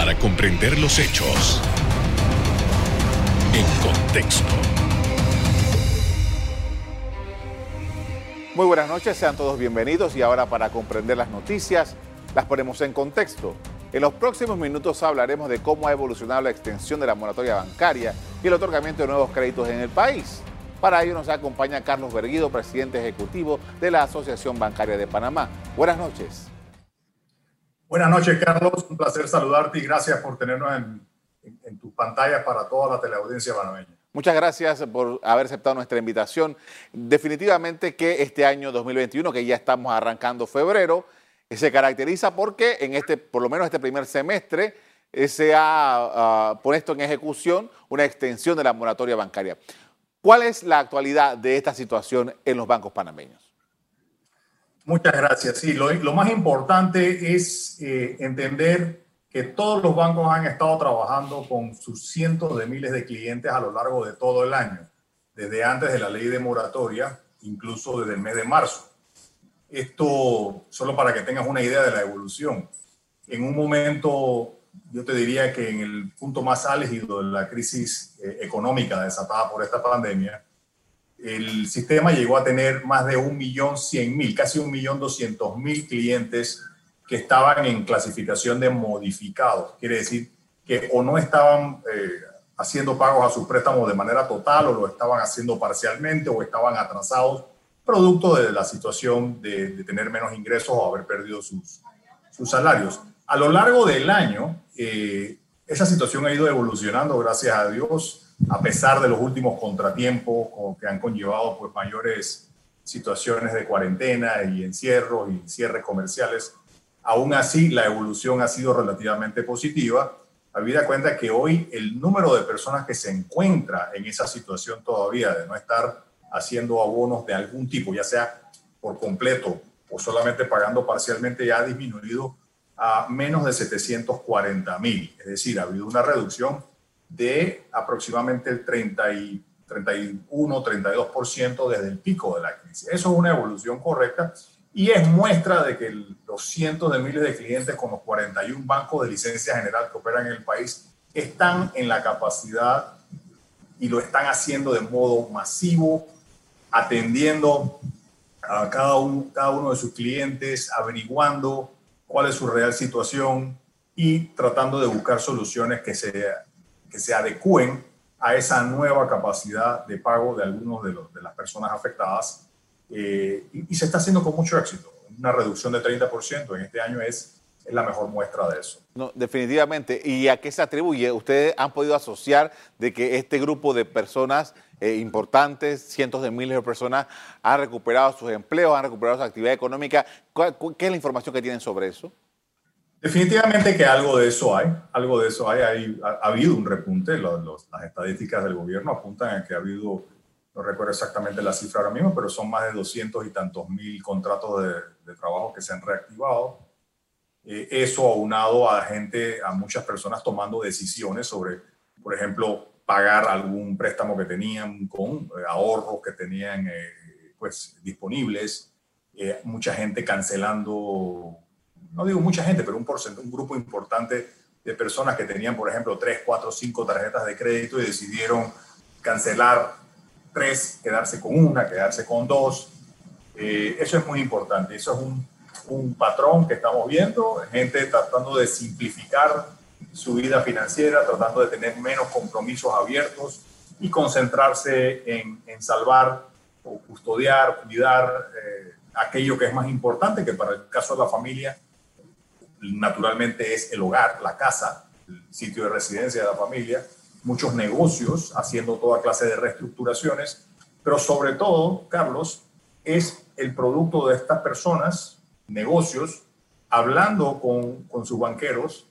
para comprender los hechos en contexto. Muy buenas noches, sean todos bienvenidos y ahora para comprender las noticias las ponemos en contexto. En los próximos minutos hablaremos de cómo ha evolucionado la extensión de la moratoria bancaria y el otorgamiento de nuevos créditos en el país. Para ello nos acompaña Carlos Berguido, presidente ejecutivo de la Asociación Bancaria de Panamá. Buenas noches. Buenas noches, Carlos. Un placer saludarte y gracias por tenernos en, tus pantallas para toda la teleaudiencia panameña. Muchas gracias por haber aceptado nuestra invitación. Definitivamente que este año 2021, que ya estamos arrancando febrero, se caracteriza porque en este, por lo menos este primer semestre, eh, se ha uh, puesto en ejecución una extensión de la moratoria bancaria. ¿Cuál es la actualidad de esta situación en los bancos panameños? Muchas gracias. Sí, lo, lo más importante es eh, entender que todos los bancos han estado trabajando con sus cientos de miles de clientes a lo largo de todo el año, desde antes de la ley de moratoria, incluso desde el mes de marzo. Esto, solo para que tengas una idea de la evolución. En un momento, yo te diría que en el punto más álgido de la crisis eh, económica desatada por esta pandemia, el sistema llegó a tener más de un millón cien mil, casi un millón doscientos mil clientes que estaban en clasificación de modificados. Quiere decir que o no estaban eh, haciendo pagos a sus préstamos de manera total o lo estaban haciendo parcialmente o estaban atrasados, producto de la situación de, tener menos ingresos o haber perdido sus, sus salarios. A lo largo del año, eh, esa situación ha ido evolucionando, gracias a Dios a pesar de los últimos contratiempos que han conllevado pues, mayores situaciones de cuarentena y encierros y cierres comerciales, aún así la evolución ha sido relativamente positiva, habida cuenta que hoy el número de personas que se encuentra en esa situación todavía de no estar haciendo abonos de algún tipo, ya sea por completo o solamente pagando parcialmente, ya ha disminuido a menos de 740 mil. Es decir, ha habido una reducción de aproximadamente el 30 y 31, 32% desde el pico de la crisis. Eso es una evolución correcta y es muestra de que los cientos de miles de clientes con los 41 bancos de licencia general que operan en el país están en la capacidad y lo están haciendo de modo masivo, atendiendo a cada, uno de sus clientes, averiguando cuál es su real situación y tratando de buscar soluciones que se que se adecúen a esa nueva capacidad de pago de algunos de, de las personas afectadas eh, y, se está haciendo con mucho éxito. Una reducción de 30% en este año es, es la mejor muestra de eso. No, definitivamente. ¿Y a qué se atribuye? Ustedes han podido asociar de que este grupo de personas eh, importantes, cientos de miles de personas, han recuperado sus empleos, han recuperado su actividad económica. ¿Qué es la información que tienen sobre eso? Definitivamente que algo de eso hay, algo de eso hay, ha, habido un repunte, las estadísticas del gobierno apuntan a que ha habido, no recuerdo exactamente la cifra ahora mismo, pero son más de 200 y tantos mil contratos de, trabajo que se han reactivado. Eh, eso aunado a gente, a muchas personas tomando decisiones sobre, por ejemplo, pagar algún préstamo que tenían con eh, ahorros que tenían eh, pues, disponibles, mucha gente cancelando no digo mucha gente, pero un, un grupo importante de personas que tenían, por ejemplo, tres, cuatro, cinco tarjetas de crédito y decidieron cancelar tres, quedarse con una, quedarse con dos. Eh, eso es muy importante. Eso es un, un patrón que estamos viendo, gente tratando de simplificar su vida financiera, tratando de tener menos compromisos abiertos y concentrarse en, en salvar o custodiar, cuidar eh, aquello que es más importante, que para el caso de la familia naturalmente es el hogar, la casa, el sitio de residencia de la familia, muchos negocios haciendo toda clase de reestructuraciones, pero sobre todo, Carlos, es el producto de estas personas, negocios, hablando con, con sus banqueros,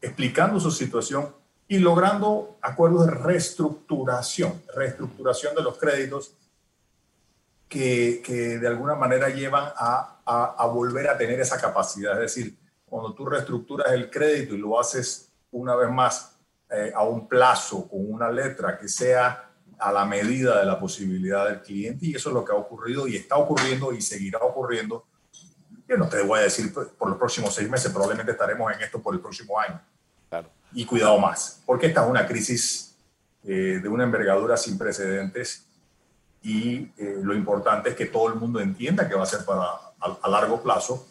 explicando su situación y logrando acuerdos de reestructuración, reestructuración de los créditos que, que de alguna manera llevan a, a, a, volver a tener esa capacidad. Es decir, cuando tú reestructuras el crédito y lo haces una vez más eh, a un plazo con una letra que sea a la medida de la posibilidad del cliente y eso es lo que ha ocurrido y está ocurriendo y seguirá ocurriendo. Yo no te voy a decir por los próximos seis meses, probablemente estaremos en esto por el próximo año. Y cuidado más, porque esta es una crisis eh, de una envergadura sin precedentes y eh, lo importante es que todo el mundo entienda que va a ser para a, largo plazo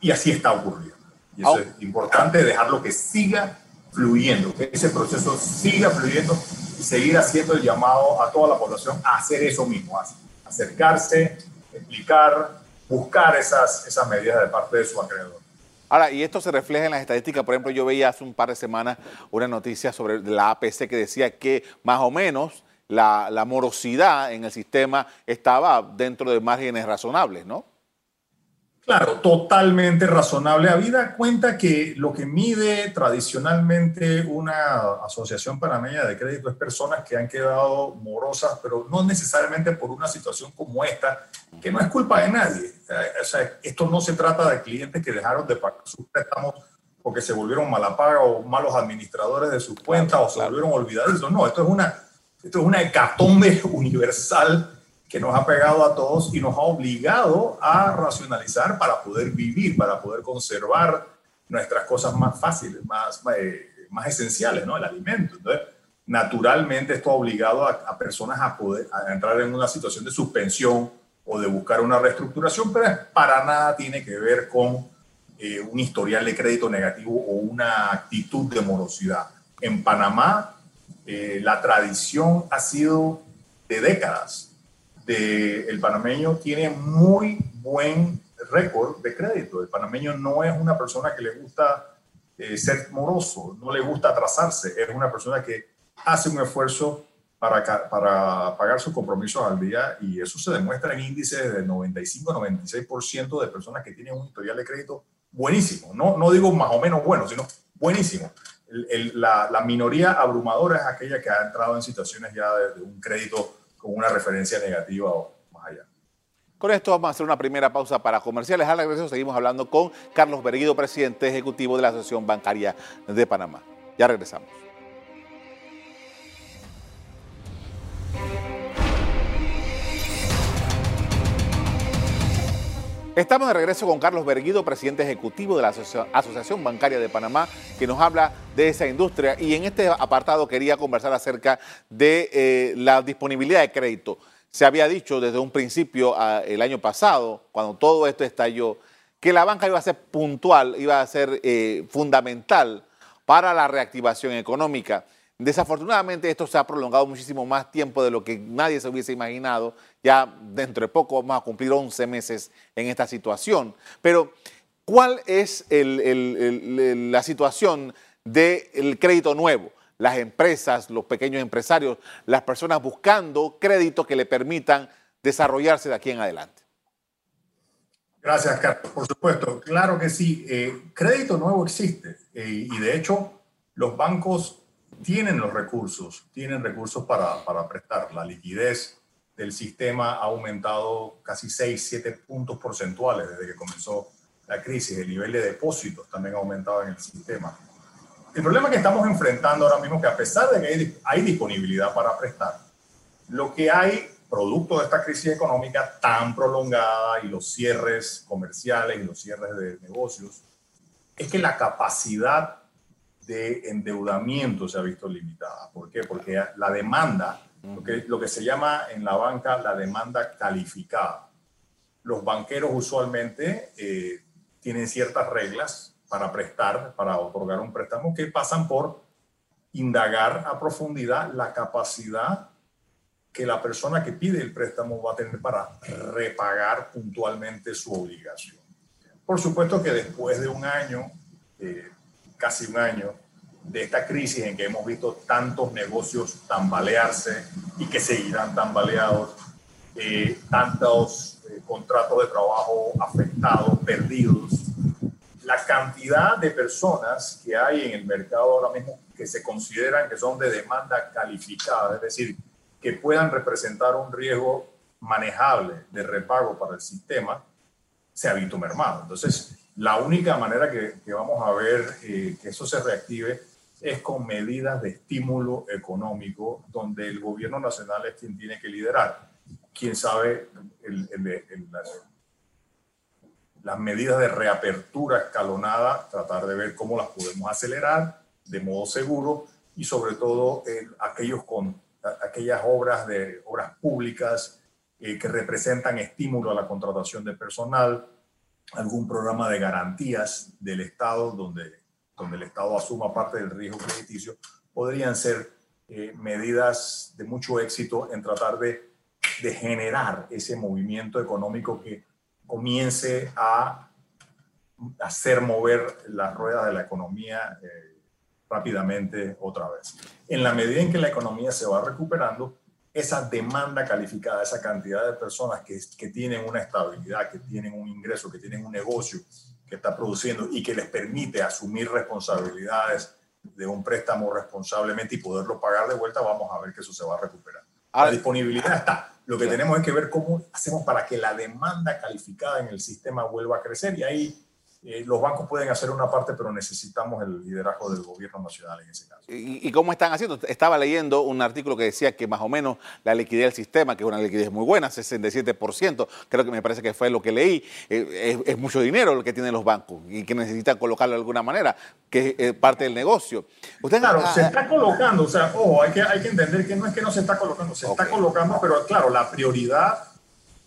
y así está ocurriendo. Y eso es importante, dejarlo que siga fluyendo, que ese proceso siga fluyendo y seguir haciendo el llamado a toda la población a hacer eso mismo, a acercarse, explicar, buscar esas, esas medidas de parte de su acreedor. Ahora, y esto se refleja en las estadísticas. Por ejemplo, yo veía hace un par de semanas una noticia sobre la APC que decía que más o menos la, la morosidad en el sistema estaba dentro de márgenes razonables, ¿no? Claro, totalmente razonable. Habida cuenta que lo que mide tradicionalmente una asociación panameña de crédito es personas que han quedado morosas, pero no necesariamente por una situación como esta, que no es culpa de nadie. O sea, esto no se trata de clientes que dejaron de pagar sus préstamos porque se volvieron malapaga o malos administradores de sus cuentas o se volvieron olvidadizos. No, esto es una, esto es una hecatombe universal que nos ha pegado a todos y nos ha obligado a racionalizar para poder vivir, para poder conservar nuestras cosas más fáciles, más, eh, más esenciales, ¿no? El alimento. Entonces, naturalmente esto ha obligado a, personas a poder a entrar en una situación de suspensión o de buscar una reestructuración, pero para nada tiene que ver con eh, un historial de crédito negativo o una actitud de morosidad. En Panamá, eh, la tradición ha sido de décadas el panameño tiene muy buen récord de crédito. El panameño no es una persona que le gusta eh, ser moroso, no le gusta atrasarse, es una persona que hace un esfuerzo para, para pagar sus compromisos al día y eso se demuestra en índices de 95-96% de personas que tienen un historial de crédito buenísimo. No, no digo más o menos bueno, sino buenísimo. la, la, minoría abrumadora es aquella que ha entrado en situaciones ya de, de un crédito con una referencia negativa o más allá. Con esto vamos a hacer una primera pausa para comerciales. Al regreso seguimos hablando con Carlos Berguido, presidente ejecutivo de la Asociación Bancaria de Panamá. Ya regresamos. Estamos de regreso con Carlos Berguido, presidente ejecutivo de la Asociación Bancaria de Panamá, que nos habla de esa industria. Y en este apartado quería conversar acerca de eh, la disponibilidad de crédito. Se había dicho desde un principio el año pasado, cuando todo esto estalló, que la banca iba a ser puntual, iba a ser eh, fundamental para la reactivación económica. Desafortunadamente esto se ha prolongado muchísimo más tiempo de lo que nadie se hubiese imaginado. Ya dentro de poco vamos a cumplir 11 meses en esta situación. Pero, ¿cuál es la situación del crédito nuevo? Las empresas, los pequeños empresarios, las personas buscando créditos que le permitan desarrollarse de aquí en adelante. Gracias, Carlos. Por supuesto, claro que sí. Eh, crédito nuevo existe eh, y de hecho los bancos tienen los recursos, tienen recursos para prestar. La liquidez del sistema ha aumentado casi 6, 7 puntos porcentuales desde que comenzó la crisis. El nivel de depósitos también ha aumentado en el sistema. El problema que estamos enfrentando ahora mismo es que a pesar de que hay, hay disponibilidad para prestar, lo que hay producto de esta crisis económica tan prolongada y los cierres comerciales y los cierres de negocios, es que la capacidad de endeudamiento se ha visto limitada. ¿Por qué? Porque la demanda, lo que, lo que se llama en la banca la demanda calificada. Los banqueros usualmente eh, tienen ciertas reglas para prestar, para otorgar un préstamo, que pasan por indagar a profundidad la capacidad que la persona que pide el préstamo va a tener para repagar puntualmente su obligación. Por supuesto que después de un año, eh, casi un año de esta crisis en que hemos visto tantos negocios tambalearse y que seguirán tambaleados, eh, tantos eh, contratos de trabajo afectados, perdidos, la cantidad de personas que hay en el mercado ahora mismo que se consideran que son de demanda calificada, es decir, que puedan representar un riesgo manejable de repago para el sistema, se ha visto mermado. Entonces, la única manera que, vamos a ver eh, que eso se reactive es con medidas de estímulo económico, donde el gobierno nacional es quien tiene que liderar. Quién sabe, las medidas de reapertura escalonada, tratar de ver cómo las podemos acelerar, de modo seguro y sobre todo aquellos con aquellas obras de obras públicas eh, que representan estímulo a la contratación de personal, algún programa de garantías del Estado donde, donde el Estado asuma parte del riesgo crediticio, podrían ser eh, medidas de mucho éxito en tratar de, de generar ese movimiento económico que comience a hacer mover las ruedas de la economía eh, rápidamente otra vez. En la medida en que la economía se va recuperando, esa demanda calificada, esa cantidad de personas que, que tienen una estabilidad, que tienen un ingreso, que tienen un negocio que está produciendo y que les permite asumir responsabilidades de un préstamo responsablemente y poderlo pagar de vuelta, vamos a ver que eso se va a recuperar. La disponibilidad está. Lo que tenemos es que ver cómo hacemos para que la demanda calificada en el sistema vuelva a crecer y ahí eh, los bancos pueden hacer una parte, pero necesitamos el liderazgo del gobierno nacional en ese caso. ¿Y, cómo están haciendo? Estaba leyendo un artículo que decía que más o menos la liquidez del sistema, que es una liquidez muy buena, 67%, creo que me parece que fue lo que leí, eh, es, mucho dinero lo que tienen los bancos y que necesitan colocarlo de alguna manera, que es parte del negocio. Usted, claro, se está colocando, o sea, ojo, hay que, hay que entender que no es que no se está colocando, se está colocando, pero claro, la prioridad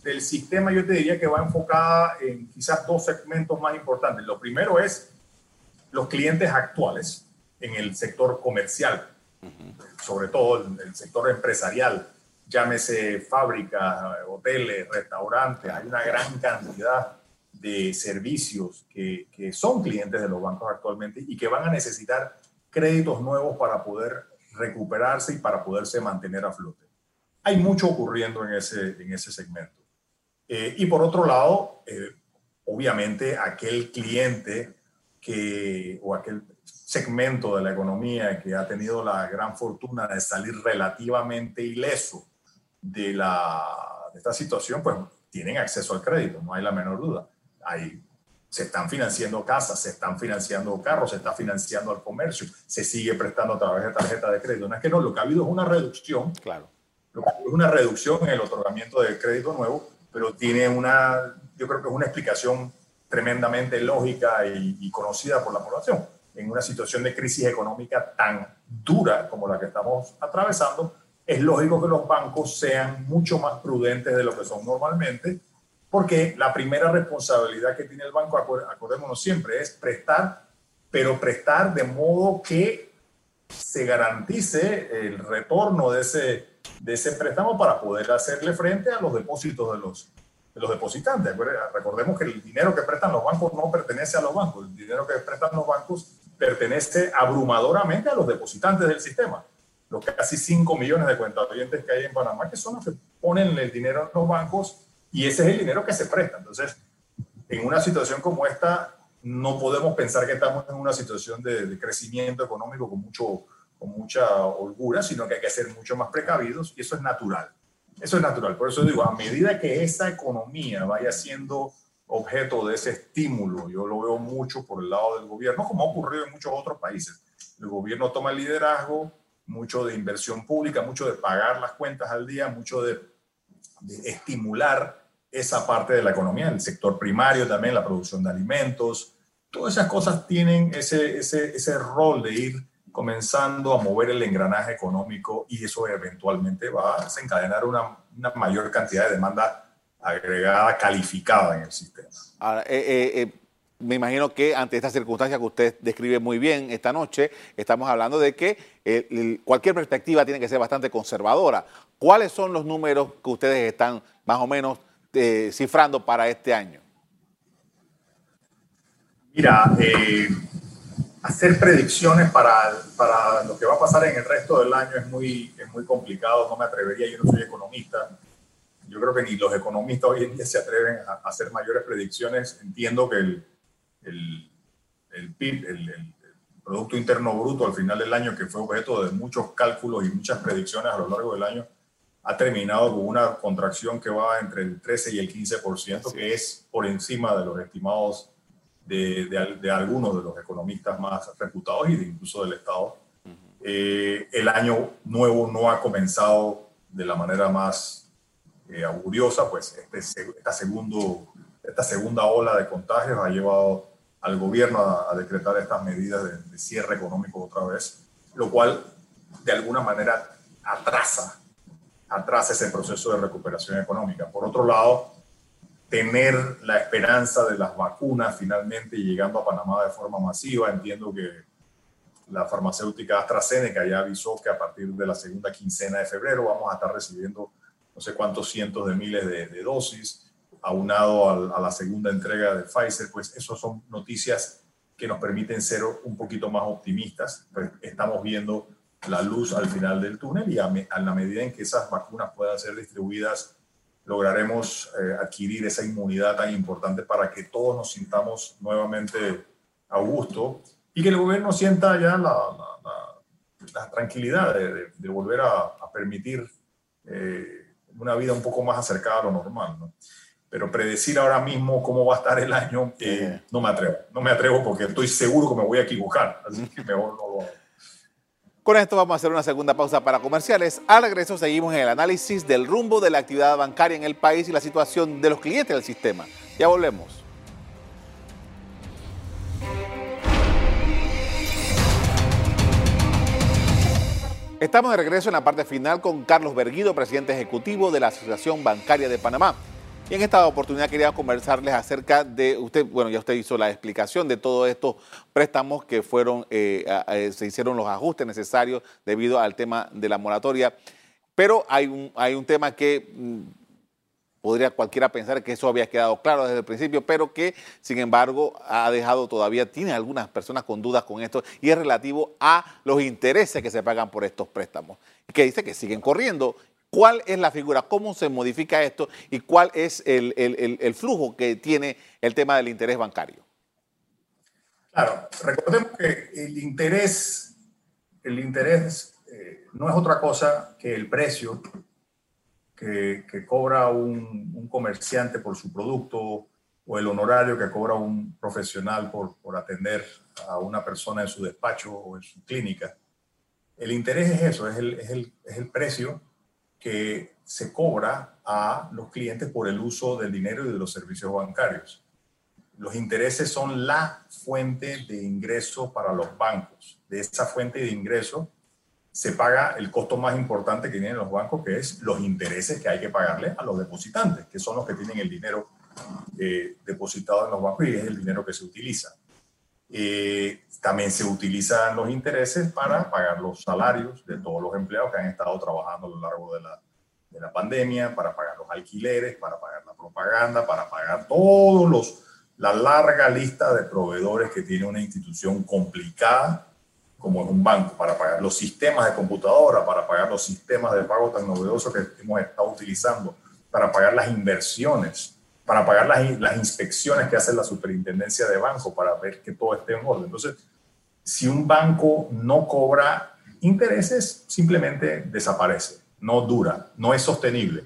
del sistema yo te diría que va enfocada en quizás dos segmentos más importantes. Lo primero es los clientes actuales en el sector comercial, sobre todo en el sector empresarial, llámese fábricas, hoteles, restaurantes, hay una gran cantidad de servicios que, que son clientes de los bancos actualmente y que van a necesitar créditos nuevos para poder recuperarse y para poderse mantener a flote. Hay mucho ocurriendo en ese, en ese segmento. Eh, y por otro lado, eh, obviamente aquel cliente que, o aquel segmento de la economía que ha tenido la gran fortuna de salir relativamente ileso de, la, de esta situación, pues tienen acceso al crédito, no hay la menor duda. Hay, se están financiando casas, se están financiando carros, se está financiando al comercio, se sigue prestando a través de tarjeta de crédito. No es que no, lo que ha habido es una reducción, claro. Lo que ha habido es una reducción en el otorgamiento de crédito nuevo, pero tiene una, yo creo que es una explicación tremendamente lógica y, conocida por la población. En una situación de crisis económica tan dura como la que estamos atravesando, es lógico que los bancos sean mucho más prudentes de lo que son normalmente, porque la primera responsabilidad que tiene el banco, acordémonos siempre, es prestar, pero prestar de modo que se garantice el retorno de ese, de ese préstamo para poder hacerle frente a los depósitos de los, de los depositantes. Recordemos que el dinero que prestan los bancos no pertenece a los bancos, el dinero que prestan los bancos pertenece abrumadoramente a los depositantes del sistema. Los casi 5 millones de cuentavientes que hay en Panamá, que son los que ponen el dinero en los bancos y ese es el dinero que se presta. Entonces, en una situación como esta, no podemos pensar que estamos en una situación de, de crecimiento económico con mucho mucha holgura, sino que hay que ser mucho más precavidos y eso es natural. Eso es natural. Por eso digo, a medida que esa economía vaya siendo objeto de ese estímulo, yo lo veo mucho por el lado del gobierno, como ha ocurrido en muchos otros países. El gobierno toma el liderazgo, mucho de inversión pública, mucho de pagar las cuentas al día, mucho de, de estimular esa parte de la economía, el sector primario también, la producción de alimentos, todas esas cosas tienen ese, ese, ese rol de ir comenzando a mover el engranaje económico y eso eventualmente va a desencadenar una, una mayor cantidad de demanda agregada calificada en el sistema. Ahora, eh, eh, eh, me imagino que ante esta circunstancia que usted describe muy bien esta noche, estamos hablando de que cualquier perspectiva tiene que ser bastante conservadora. ¿Cuáles son los números que ustedes están más o menos cifrando para este año? Mira, hacer predicciones para, para lo que va a pasar en el resto del año es muy, es muy complicado, no me atrevería, yo no soy economista. Yo creo que ni los economistas hoy en día se atreven a hacer mayores predicciones. Entiendo que el, el, el PIB, el, el, Producto Interno Bruto al final del año, que fue objeto de muchos cálculos y muchas predicciones a lo largo del año, ha terminado con una contracción que va entre el 13 y el 15%, que es por encima de los estimados de, de, algunos de los economistas más reputados y de incluso del Estado. Eh, el año nuevo no ha comenzado de la manera más eh, auguriosa, pues este, esta, segundo, esta segunda ola de contagios ha llevado al gobierno a, decretar estas medidas de, cierre económico otra vez, lo cual de alguna manera atrasa, atrasa ese proceso de recuperación económica. Por otro lado, tener la esperanza de las vacunas finalmente llegando a Panamá de forma masiva, entiendo que la farmacéutica AstraZeneca ya avisó que a partir de la segunda quincena de febrero vamos a estar recibiendo no sé cuántos cientos de miles de, dosis, aunado a, la segunda entrega de Pfizer, pues eso son noticias que nos permiten ser un poquito más optimistas. Pues estamos viendo la luz al final del túnel y a, la medida en que esas vacunas puedan ser distribuidas, lograremos eh, adquirir esa inmunidad tan importante para que todos nos sintamos nuevamente a gusto y que el gobierno sienta ya la, la, tranquilidad de, de, volver a, a permitir eh, una vida un poco más acercada a lo normal. ¿no? Pero predecir ahora mismo cómo va a estar el año, eh, no me atrevo. No me atrevo porque estoy seguro que me voy a equivocar. Así que mejor no lo hago. Con esto vamos a hacer una segunda pausa para comerciales. Al regreso seguimos en el análisis del rumbo de la actividad bancaria en el país y la situación de los clientes del sistema. Ya volvemos. Estamos de regreso en la parte final con Carlos Berguido, presidente ejecutivo de la Asociación Bancaria de Panamá. Y en esta oportunidad quería conversarles acerca de, usted, bueno, ya usted hizo la explicación de todos estos préstamos que fueron, eh, se hicieron los ajustes necesarios debido al tema de la moratoria, pero hay un, hay un tema que mm, podría cualquiera pensar que eso había quedado claro desde el principio, pero que sin embargo ha dejado todavía, tiene algunas personas con dudas con esto, y es relativo a los intereses que se pagan por estos préstamos, que dice que siguen corriendo. ¿Cuál es la figura? ¿Cómo se modifica esto? ¿Y cuál es el, flujo que tiene el tema del interés bancario? Claro, recordemos que el interés, el interés eh, no es otra cosa que el precio que, cobra un, comerciante por su producto o el honorario que cobra un profesional por, por atender a una persona en su despacho o en su clínica. El interés es eso, es el, es el, es el precio que se cobra a los clientes por el uso del dinero y de los servicios bancarios. Los intereses son la fuente de ingreso para los bancos. De esa fuente de ingreso se paga el costo más importante que tienen los bancos, que es los intereses que hay que pagarle a los depositantes, que son los que tienen el dinero eh, depositado en los bancos y es el dinero que se utiliza. Eh, también se utilizan los intereses para pagar los salarios de todos los empleados que han estado trabajando a lo largo de la, de la pandemia, para pagar los alquileres, para pagar la propaganda, para pagar todos los la larga lista de proveedores que tiene una institución complicada como en un banco, para pagar los sistemas de computadora, para pagar los sistemas de pago tan novedosos que hemos estado utilizando, para pagar las inversiones, para pagar las, las inspecciones que hace la superintendencia de banco, para ver que todo esté en orden. Entonces, si un banco no cobra intereses, simplemente desaparece, no dura, no es sostenible.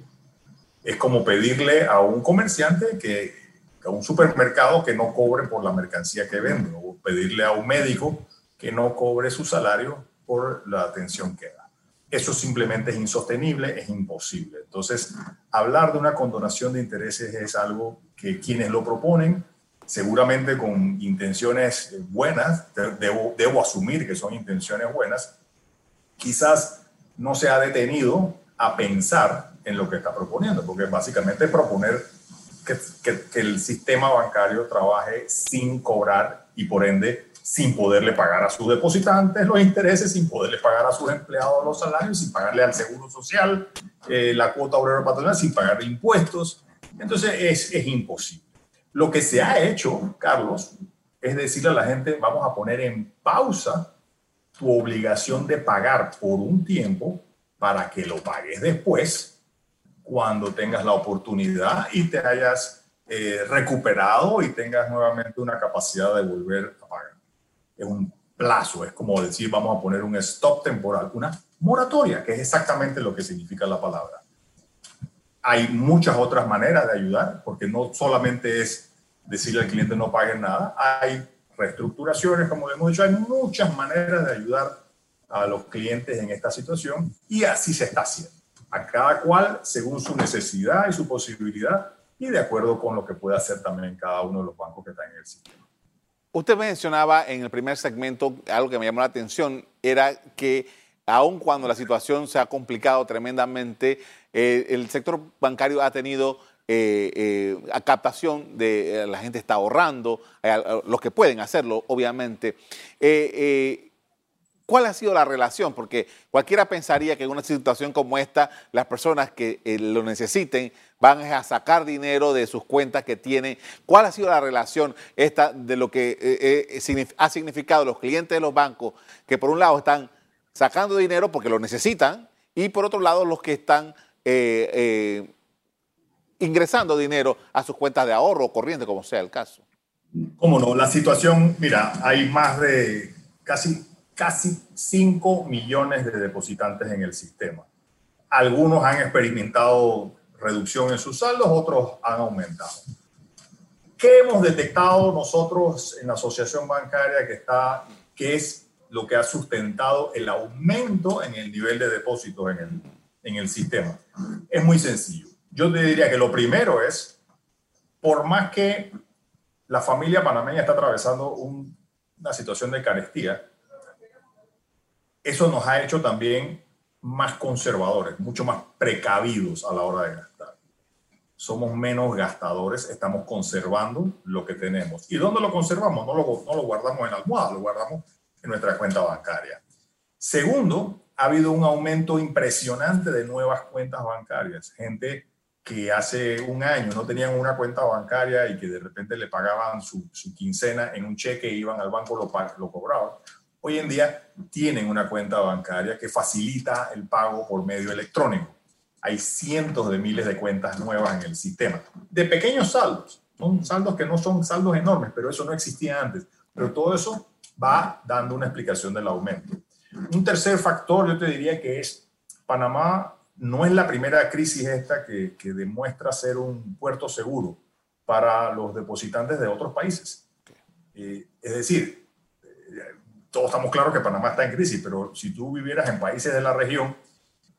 Es como pedirle a un comerciante que, a un supermercado que no cobre por la mercancía que vende, o pedirle a un médico que no cobre su salario por la atención que da. Eso simplemente es insostenible, es imposible. Entonces, hablar de una condonación de intereses es algo que quienes lo proponen, seguramente con intenciones buenas, debo, debo asumir que son intenciones buenas, quizás no se ha detenido a pensar en lo que está proponiendo, porque básicamente proponer que, que, que, el sistema bancario trabaje sin cobrar y por ende sin poderle pagar a sus depositantes los intereses, sin poderle pagar a sus empleados los salarios, sin pagarle al seguro social, eh, la cuota obrera patronal, sin pagarle impuestos. Entonces es, es imposible. Lo que se ha hecho, Carlos, es decirle a la gente, vamos a poner en pausa tu obligación de pagar por un tiempo para que lo pagues después, cuando tengas la oportunidad y te hayas eh, recuperado y tengas nuevamente una capacidad de volver a pagar es un plazo, es como decir, vamos a poner un stop temporal, una moratoria, que es exactamente lo que significa la palabra. Hay muchas otras maneras de ayudar, porque no solamente es decirle al cliente no pague nada, hay reestructuraciones, como hemos dicho, hay muchas maneras de ayudar a los clientes en esta situación y así se está haciendo. A cada cual según su necesidad y su posibilidad y de acuerdo con lo que pueda hacer también cada uno de los bancos que están en el sistema. Usted mencionaba en el primer segmento algo que me llamó la atención, era que aun cuando la situación se ha complicado tremendamente, eh, el sector bancario ha tenido eh, eh, captación de la gente está ahorrando, los que pueden hacerlo, obviamente. ¿Cuál ha sido la relación? Porque cualquiera pensaría que en una situación como esta, las personas que lo necesiten van a sacar dinero de sus cuentas que tienen. ¿Cuál ha sido la relación esta de lo que eh, eh, ha significado los clientes de los bancos que por un lado están sacando dinero porque lo necesitan y por otro lado los que están eh, ingresando dinero a sus cuentas de ahorro o corriente, como sea el caso? Cómo no, la situación, mira, hay más de casi, casi 5 millones de depositantes en el sistema. Algunos han experimentado reducción en sus saldos, otros han aumentado. ¿Qué hemos detectado nosotros en la asociación bancaria que, está, que es lo que ha sustentado el aumento en el nivel de depósitos en el, en el sistema? Es muy sencillo. Yo te diría que lo primero es, por más que la familia panameña está atravesando una situación de carestía, eso nos ha hecho también más conservadores, mucho más precavidos a la hora de gastar. Somos menos gastadores, estamos conservando lo que tenemos. ¿Y dónde lo conservamos? No lo, no lo guardamos en almohada, lo guardamos en nuestra cuenta bancaria. Segundo, ha habido un aumento impresionante de nuevas cuentas bancarias. Gente que hace un año no tenían una cuenta bancaria y que de repente le pagaban su, quincena en un cheque, iban al banco, lo, lo cobraban hoy en día tienen una cuenta bancaria que facilita el pago por medio electrónico. Hay cientos de miles de cuentas nuevas en el sistema, de pequeños saldos, son saldos que no son saldos enormes, pero eso no existía antes. Pero todo eso va dando una explicación del aumento. Un tercer factor, yo te diría que es Panamá no es la primera crisis esta que, demuestra ser un puerto seguro para los depositantes de otros países. Eh, es decir, todos estamos claros que Panamá está en crisis, pero si tú vivieras en países de la región,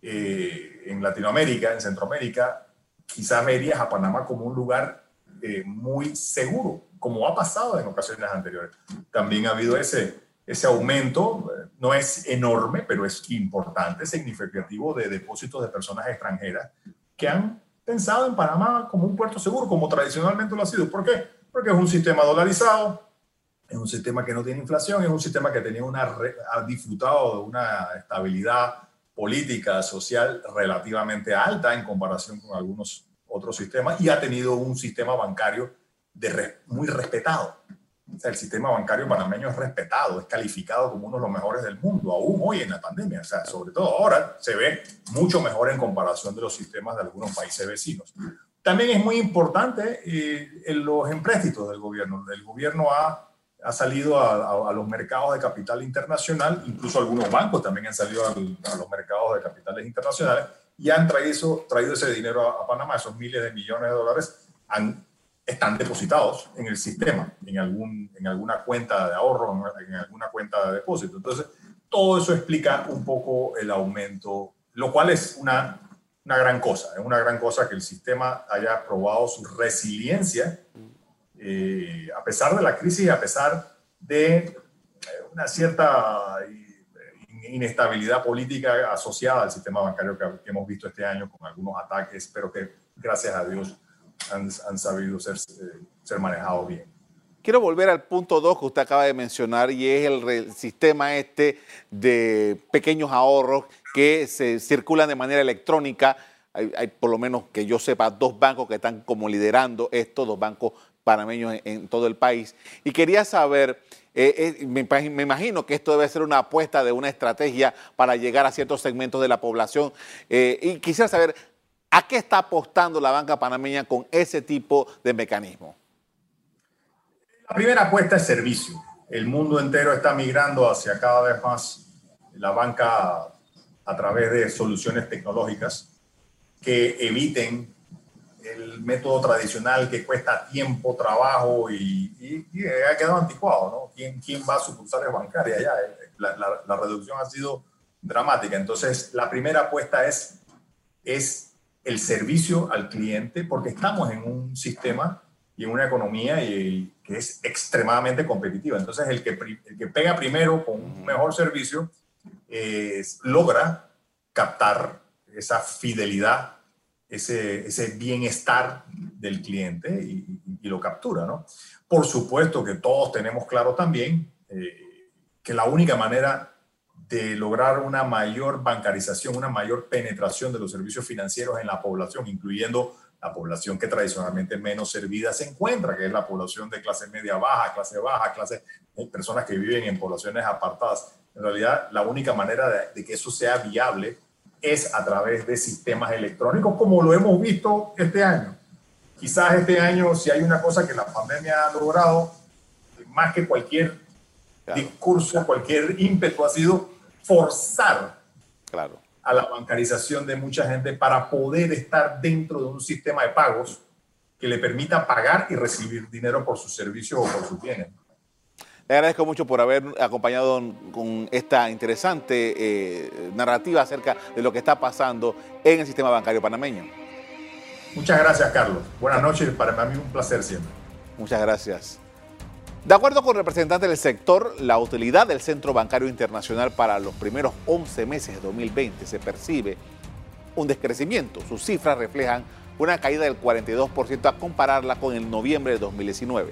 eh, en Latinoamérica, en Centroamérica, quizás verías a Panamá como un lugar eh, muy seguro, como ha pasado en ocasiones anteriores. También ha habido ese, ese aumento, no es enorme, pero es importante, significativo de depósitos de personas extranjeras que han pensado en Panamá como un puerto seguro, como tradicionalmente lo ha sido. ¿Por qué? Porque es un sistema dolarizado, es un sistema que no tiene inflación, es un sistema que tenía una, ha disfrutado de una estabilidad política, social relativamente alta en comparación con algunos otros sistemas y ha tenido un sistema bancario de, muy respetado. O sea, el sistema bancario panameño es respetado, es calificado como uno de los mejores del mundo, aún hoy en la pandemia. O sea, sobre todo ahora se ve mucho mejor en comparación de los sistemas de algunos países vecinos. También es muy importante eh, en los empréstitos del gobierno. El gobierno ha ha salido a, los mercados de capital internacional, incluso algunos bancos también han salido a, los mercados de capitales internacionales y han traído, traído ese dinero a, Panamá, esos miles de millones de dólares han, están depositados en el sistema, en, algún, en alguna cuenta de ahorro, en alguna cuenta de depósito. Entonces, todo eso explica un poco el aumento, lo cual es una, una gran cosa, es una gran cosa que el sistema haya probado su resiliencia eh, a pesar de la crisis, a pesar de eh, una cierta eh, inestabilidad política asociada al sistema bancario que, hemos visto este año con algunos ataques, pero que gracias a Dios han, sabido ser, ser manejados bien. Quiero volver al punto 2 que usted acaba de mencionar y es el, sistema este de pequeños ahorros que se circulan de manera electrónica. Hay, por lo menos que yo sepa dos bancos que están como liderando esto, dos bancos panameños en, todo el país. Y quería saber, eh, eh, me, imagino que esto debe ser una apuesta de una estrategia para llegar a ciertos segmentos de la población. Eh, y quisiera saber, ¿a qué está apostando la banca panameña con ese tipo de mecanismo? La primera apuesta es servicio. El mundo entero está migrando hacia cada vez más la banca a través de soluciones tecnológicas que eviten el método tradicional que cuesta tiempo, trabajo y, ha quedado anticuado, ¿no? ¿Quién, va a sucursales bancarias ya? La, la, reducción ha sido dramática. Entonces, la primera apuesta es, es el servicio al cliente, porque estamos en un sistema, y en una economía que es extremadamente competitiva. Entonces, el que, el que pega primero con un mejor servicio logra captar esa fidelidad, ese, ese bienestar del cliente y, lo captura, ¿no? Por supuesto que todos tenemos claro también eh, que la única manera de lograr una mayor bancarización, una mayor penetración de los servicios financieros en la población, incluyendo la población que tradicionalmente menos servida se encuentra, que es la población de clase media baja, clase baja, clase personas que viven en poblaciones apartadas. En realidad, la única manera de, que eso sea viable es a través de sistemas electrónicos, como lo hemos visto este año. Quizás este año, si hay una cosa que la pandemia ha logrado, más que cualquier discurso, cualquier ímpetu, ha sido forzar claro a la bancarización de mucha gente para poder estar dentro de un sistema de pagos que le permita pagar y recibir dinero por sus servicios o por sus bienes. Le agradezco mucho por haber acompañado con esta interesante eh, narrativa acerca de lo que está pasando en el sistema bancario panameño. Muchas gracias, Carlos. Buenas noches. Para mí un placer siempre. Muchas gracias. De acuerdo con representantes del sector, la utilidad del Centro Bancario Internacional para los primeros 11 meses de 2020 se percibe un descrecimiento. Sus cifras reflejan una caída del 42% a compararla con el noviembre de 2019.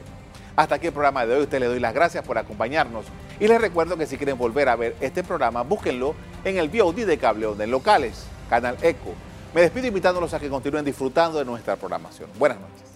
Hasta aquí el programa de hoy. Usted le doy las gracias por acompañarnos y les recuerdo que si quieren volver a ver este programa, búsquenlo en el VOD de Cable Onda en locales, Canal Eco. Me despido invitándolos a que continúen disfrutando de nuestra programación. Buenas noches.